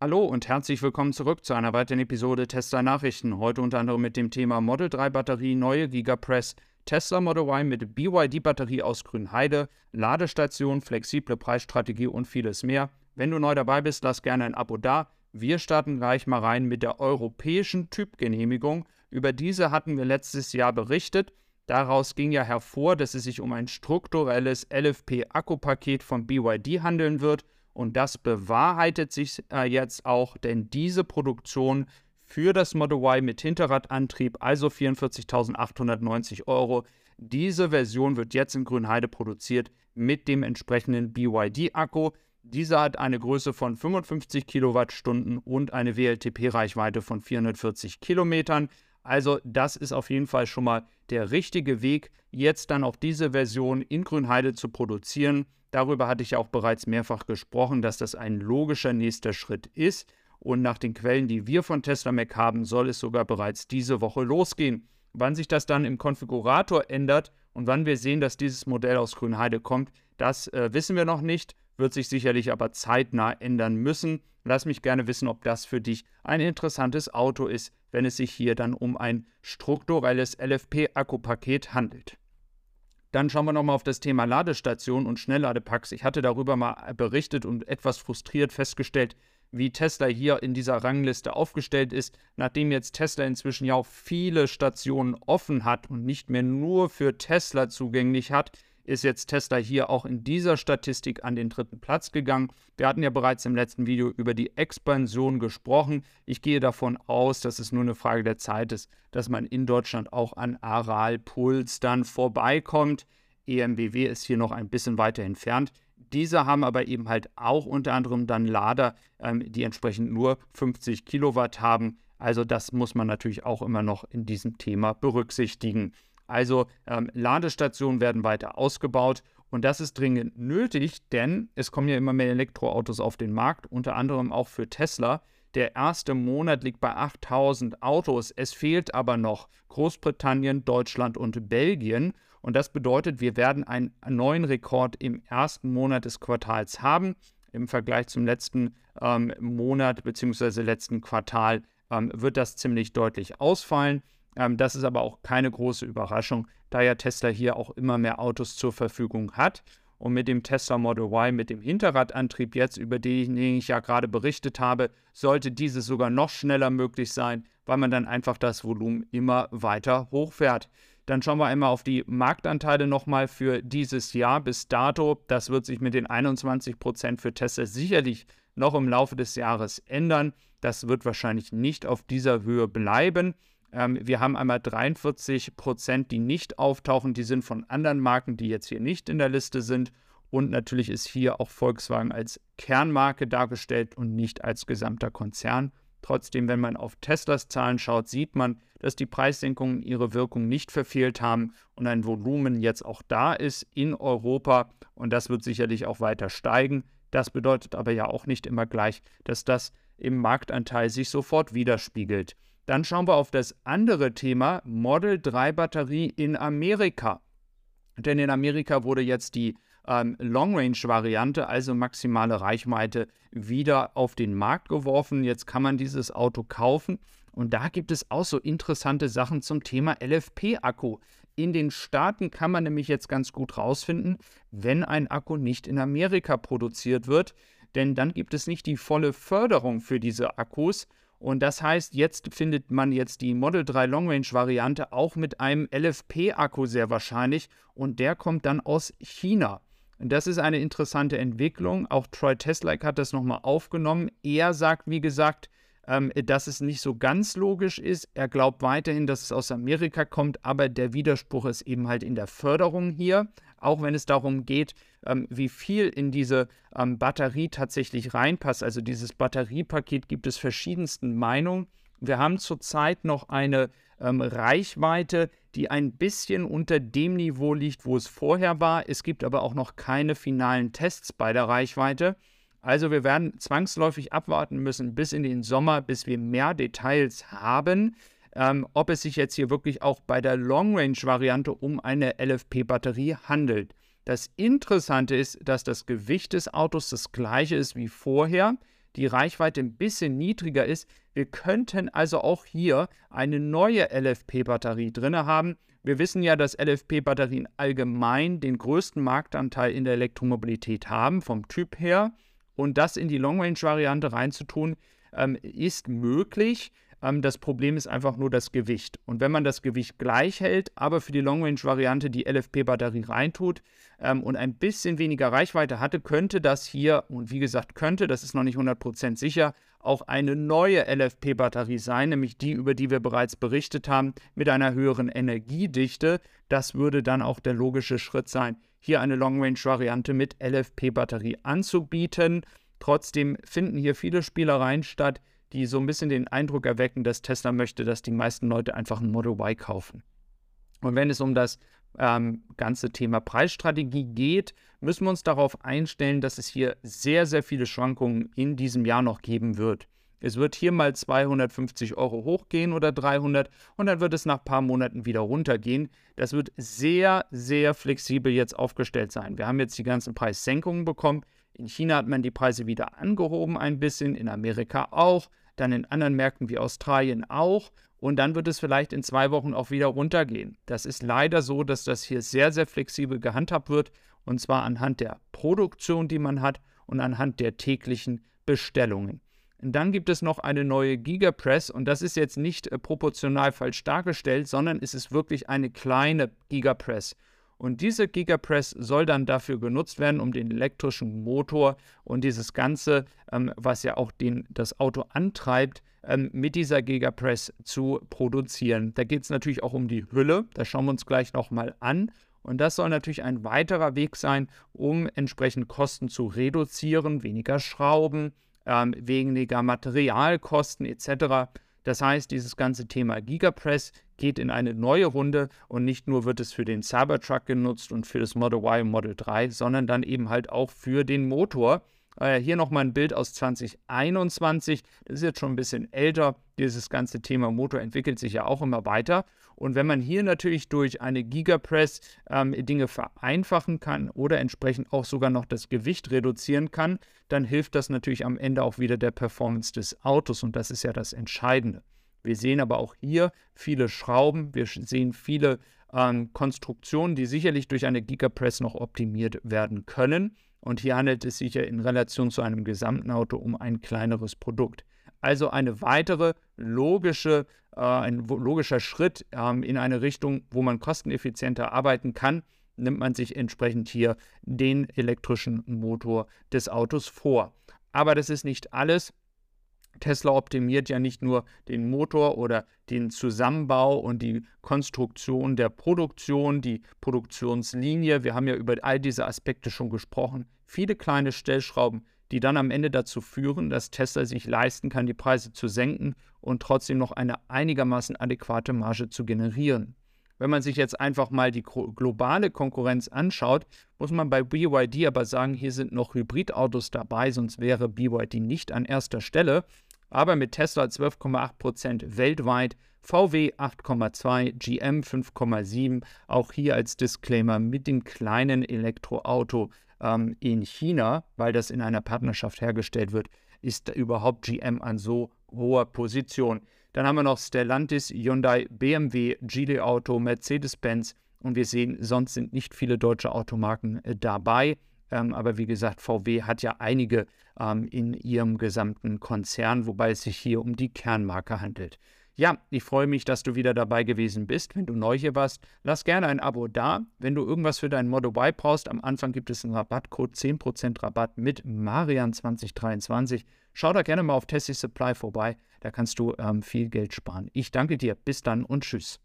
Hallo und herzlich willkommen zurück zu einer weiteren Episode Tesla Nachrichten. Heute unter anderem mit dem Thema Model 3 Batterie, neue Gigapress, Tesla Model Y mit BYD Batterie aus Grünheide, Ladestation, flexible Preisstrategie und vieles mehr. Wenn du neu dabei bist, lass gerne ein Abo da. Wir starten gleich mal rein mit der europäischen Typgenehmigung. Über diese hatten wir letztes Jahr berichtet. Daraus ging ja hervor, dass es sich um ein strukturelles LFP-Akkupaket von BYD handeln wird und das bewahrheitet sich äh, jetzt auch, denn diese Produktion für das Model Y mit Hinterradantrieb, also 44.890 Euro, diese Version wird jetzt in Grünheide produziert mit dem entsprechenden BYD-Akku. Dieser hat eine Größe von 55 Kilowattstunden und eine WLTP-Reichweite von 440 Kilometern. Also das ist auf jeden Fall schon mal der richtige Weg, jetzt dann auch diese Version in Grünheide zu produzieren. Darüber hatte ich ja auch bereits mehrfach gesprochen, dass das ein logischer nächster Schritt ist. Und nach den Quellen, die wir von Tesla Mac haben, soll es sogar bereits diese Woche losgehen. Wann sich das dann im Konfigurator ändert und wann wir sehen, dass dieses Modell aus Grünheide kommt, das äh, wissen wir noch nicht, wird sich sicherlich aber zeitnah ändern müssen. Lass mich gerne wissen, ob das für dich ein interessantes Auto ist, wenn es sich hier dann um ein strukturelles LFP-Akkupaket handelt. Dann schauen wir nochmal auf das Thema Ladestation und Schnellladepacks. Ich hatte darüber mal berichtet und etwas frustriert festgestellt, wie Tesla hier in dieser Rangliste aufgestellt ist, nachdem jetzt Tesla inzwischen ja auch viele Stationen offen hat und nicht mehr nur für Tesla zugänglich hat, ist jetzt Tesla hier auch in dieser Statistik an den dritten Platz gegangen. Wir hatten ja bereits im letzten Video über die Expansion gesprochen. Ich gehe davon aus, dass es nur eine Frage der Zeit ist, dass man in Deutschland auch an Aral Puls dann vorbeikommt. EMBW ist hier noch ein bisschen weiter entfernt. Diese haben aber eben halt auch unter anderem dann Lader, ähm, die entsprechend nur 50 Kilowatt haben. Also das muss man natürlich auch immer noch in diesem Thema berücksichtigen. Also ähm, Ladestationen werden weiter ausgebaut und das ist dringend nötig, denn es kommen ja immer mehr Elektroautos auf den Markt, unter anderem auch für Tesla. Der erste Monat liegt bei 8000 Autos. Es fehlt aber noch Großbritannien, Deutschland und Belgien. Und das bedeutet, wir werden einen neuen Rekord im ersten Monat des Quartals haben. Im Vergleich zum letzten ähm, Monat bzw. letzten Quartal ähm, wird das ziemlich deutlich ausfallen. Ähm, das ist aber auch keine große Überraschung, da ja Tesla hier auch immer mehr Autos zur Verfügung hat. Und mit dem Tesla Model Y, mit dem Hinterradantrieb jetzt, über den ich ja gerade berichtet habe, sollte dieses sogar noch schneller möglich sein, weil man dann einfach das Volumen immer weiter hochfährt. Dann schauen wir einmal auf die Marktanteile nochmal für dieses Jahr bis dato. Das wird sich mit den 21% für Tesla sicherlich noch im Laufe des Jahres ändern. Das wird wahrscheinlich nicht auf dieser Höhe bleiben. Ähm, wir haben einmal 43 Prozent, die nicht auftauchen. Die sind von anderen Marken, die jetzt hier nicht in der Liste sind. Und natürlich ist hier auch Volkswagen als Kernmarke dargestellt und nicht als gesamter Konzern. Trotzdem, wenn man auf Teslas Zahlen schaut, sieht man, dass die Preissenkungen ihre Wirkung nicht verfehlt haben und ein Volumen jetzt auch da ist in Europa. Und das wird sicherlich auch weiter steigen. Das bedeutet aber ja auch nicht immer gleich, dass das im Marktanteil sich sofort widerspiegelt. Dann schauen wir auf das andere Thema, Model 3 Batterie in Amerika. Denn in Amerika wurde jetzt die ähm, Long-Range-Variante, also maximale Reichweite, wieder auf den Markt geworfen. Jetzt kann man dieses Auto kaufen. Und da gibt es auch so interessante Sachen zum Thema LFP-Akku. In den Staaten kann man nämlich jetzt ganz gut rausfinden, wenn ein Akku nicht in Amerika produziert wird. Denn dann gibt es nicht die volle Förderung für diese Akkus. Und das heißt, jetzt findet man jetzt die Model 3 Long Range Variante auch mit einem LFP-Akku sehr wahrscheinlich und der kommt dann aus China. Und das ist eine interessante Entwicklung. Auch Troy Teslike hat das nochmal aufgenommen. Er sagt, wie gesagt, ähm, dass es nicht so ganz logisch ist. Er glaubt weiterhin, dass es aus Amerika kommt, aber der Widerspruch ist eben halt in der Förderung hier auch wenn es darum geht, ähm, wie viel in diese ähm, Batterie tatsächlich reinpasst. Also dieses Batteriepaket gibt es verschiedensten Meinungen. Wir haben zurzeit noch eine ähm, Reichweite, die ein bisschen unter dem Niveau liegt, wo es vorher war. Es gibt aber auch noch keine finalen Tests bei der Reichweite. Also wir werden zwangsläufig abwarten müssen bis in den Sommer, bis wir mehr Details haben ähm, ob es sich jetzt hier wirklich auch bei der Long-Range-Variante um eine LFP-Batterie handelt. Das Interessante ist, dass das Gewicht des Autos das gleiche ist wie vorher. die Reichweite ein bisschen niedriger ist. Wir könnten also auch hier eine neue LFP-Batterie drin haben. Wir wissen ja, dass LFP-Batterien allgemein den größten Marktanteil in der Elektromobilität haben, vom Typ her. Und das in die Long-Range-Variante reinzutun, ähm, ist möglich. Ähm, das Problem ist einfach nur das Gewicht. Und wenn man das Gewicht gleich hält, aber für die Long-Range-Variante die LFP-Batterie reintut ähm, und ein bisschen weniger Reichweite hatte, könnte das hier, und wie gesagt, könnte, das ist noch nicht 100% sicher, auch eine neue LFP-Batterie sein, nämlich die, über die wir bereits berichtet haben, mit einer höheren Energiedichte. Das würde dann auch der logische Schritt sein, hier eine Long-Range-Variante mit LFP-Batterie anzubieten. Trotzdem finden hier viele Spielereien statt, die so ein bisschen den Eindruck erwecken, dass Tesla möchte, dass die meisten Leute einfach ein Model Y kaufen. Und wenn es um das ähm, ganze Thema Preisstrategie geht, müssen wir uns darauf einstellen, dass es hier sehr, sehr viele Schwankungen in diesem Jahr noch geben wird. Es wird hier mal 250 Euro hochgehen oder 300 und dann wird es nach ein paar Monaten wieder runtergehen. Das wird sehr, sehr flexibel jetzt aufgestellt sein. Wir haben jetzt die ganzen Preissenkungen bekommen. In China hat man die Preise wieder angehoben ein bisschen, in Amerika auch, dann in anderen Märkten wie Australien auch. Und dann wird es vielleicht in zwei Wochen auch wieder runtergehen. Das ist leider so, dass das hier sehr, sehr flexibel gehandhabt wird. Und zwar anhand der Produktion, die man hat und anhand der täglichen Bestellungen. Und dann gibt es noch eine neue Gigapress und das ist jetzt nicht äh, proportional falsch dargestellt, sondern es ist wirklich eine kleine Gigapress. Und diese Gigapress soll dann dafür genutzt werden, um den elektrischen Motor und dieses Ganze, ähm, was ja auch den, das Auto antreibt, ähm, mit dieser Gigapress zu produzieren. Da geht es natürlich auch um die Hülle. Das schauen wir uns gleich nochmal an. Und das soll natürlich ein weiterer Weg sein, um entsprechend Kosten zu reduzieren, weniger Schrauben, ähm, weniger Materialkosten etc. Das heißt, dieses ganze Thema Gigapress geht in eine neue Runde und nicht nur wird es für den Cybertruck genutzt und für das Model Y und Model 3, sondern dann eben halt auch für den Motor. Äh, hier nochmal ein Bild aus 2021. Das ist jetzt schon ein bisschen älter. Dieses ganze Thema Motor entwickelt sich ja auch immer weiter. Und wenn man hier natürlich durch eine Gigapress ähm, Dinge vereinfachen kann oder entsprechend auch sogar noch das Gewicht reduzieren kann, dann hilft das natürlich am Ende auch wieder der Performance des Autos. Und das ist ja das Entscheidende. Wir sehen aber auch hier viele Schrauben, wir sehen viele ähm, Konstruktionen, die sicherlich durch eine Gigapress noch optimiert werden können. Und hier handelt es sich ja in Relation zu einem gesamten Auto um ein kleineres Produkt. Also eine weitere logische, äh, ein logischer Schritt ähm, in eine Richtung, wo man kosteneffizienter arbeiten kann, nimmt man sich entsprechend hier den elektrischen Motor des Autos vor. Aber das ist nicht alles. Tesla optimiert ja nicht nur den Motor oder den Zusammenbau und die Konstruktion der Produktion, die Produktionslinie. Wir haben ja über all diese Aspekte schon gesprochen. Viele kleine Stellschrauben, die dann am Ende dazu führen, dass Tesla sich leisten kann, die Preise zu senken und trotzdem noch eine einigermaßen adäquate Marge zu generieren. Wenn man sich jetzt einfach mal die globale Konkurrenz anschaut, muss man bei BYD aber sagen, hier sind noch Hybridautos dabei, sonst wäre BYD nicht an erster Stelle aber mit Tesla 12,8% weltweit, VW 8,2, GM 5,7, auch hier als Disclaimer mit dem kleinen Elektroauto ähm, in China, weil das in einer Partnerschaft hergestellt wird, ist überhaupt GM an so hoher Position. Dann haben wir noch Stellantis, Hyundai, BMW, Geely Auto, Mercedes-Benz und wir sehen, sonst sind nicht viele deutsche Automarken äh, dabei. Ähm, aber wie gesagt, VW hat ja einige ähm, in ihrem gesamten Konzern, wobei es sich hier um die Kernmarke handelt. Ja, ich freue mich, dass du wieder dabei gewesen bist. Wenn du neu hier warst, lass gerne ein Abo da. Wenn du irgendwas für dein Model Y brauchst, am Anfang gibt es einen Rabattcode, 10% Rabatt mit Marian2023. Schau da gerne mal auf Tessie Supply vorbei, da kannst du ähm, viel Geld sparen. Ich danke dir, bis dann und tschüss.